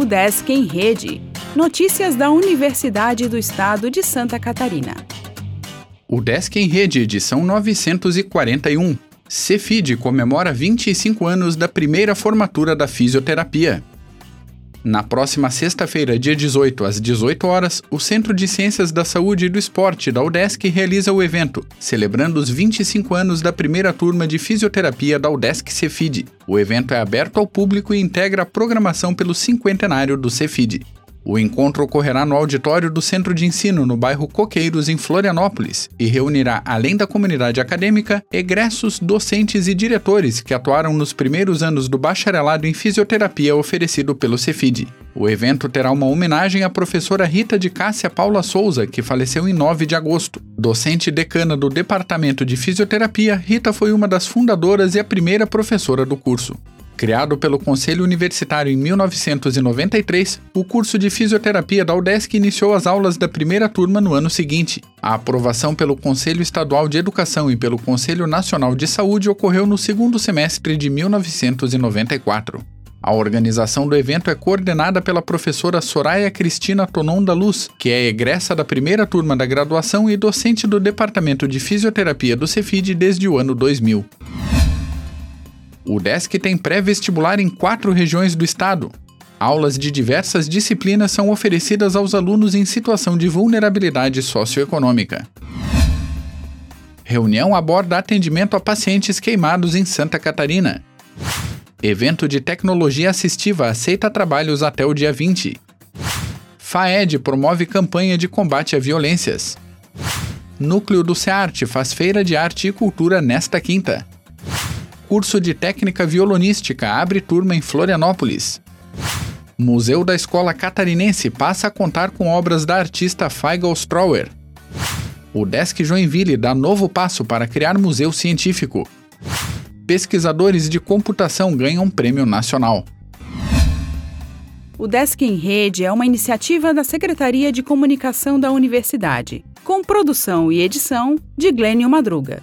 O Desk em Rede. Notícias da Universidade do Estado de Santa Catarina. O Desk em Rede, edição 941. Cefid comemora 25 anos da primeira formatura da fisioterapia. Na próxima sexta-feira, dia 18, às 18 horas, o Centro de Ciências da Saúde e do Esporte da UDESC realiza o evento, celebrando os 25 anos da primeira turma de fisioterapia da UDESC Cefid. O evento é aberto ao público e integra a programação pelo cinquentenário do Cefid. O encontro ocorrerá no auditório do Centro de Ensino, no bairro Coqueiros, em Florianópolis, e reunirá, além da comunidade acadêmica, egressos, docentes e diretores que atuaram nos primeiros anos do bacharelado em fisioterapia oferecido pelo Cefid. O evento terá uma homenagem à professora Rita de Cássia Paula Souza, que faleceu em 9 de agosto. Docente decana do Departamento de Fisioterapia, Rita foi uma das fundadoras e a primeira professora do curso. Criado pelo Conselho Universitário em 1993, o curso de fisioterapia da UDESC iniciou as aulas da primeira turma no ano seguinte. A aprovação pelo Conselho Estadual de Educação e pelo Conselho Nacional de Saúde ocorreu no segundo semestre de 1994. A organização do evento é coordenada pela professora Soraya Cristina Tonon da Luz, que é egressa da primeira turma da graduação e docente do Departamento de Fisioterapia do Cefid desde o ano 2000. O DESC tem pré-vestibular em quatro regiões do estado. Aulas de diversas disciplinas são oferecidas aos alunos em situação de vulnerabilidade socioeconômica. Reunião aborda atendimento a pacientes queimados em Santa Catarina. Evento de tecnologia assistiva aceita trabalhos até o dia 20. FAED promove campanha de combate a violências. Núcleo do SEARTE faz feira de arte e cultura nesta quinta. Curso de Técnica Violonística abre turma em Florianópolis. Museu da Escola Catarinense passa a contar com obras da artista Feigl Strower. O Desk Joinville dá novo passo para criar museu científico. Pesquisadores de computação ganham prêmio nacional. O Desk em Rede é uma iniciativa da Secretaria de Comunicação da Universidade, com produção e edição de Glênio Madruga.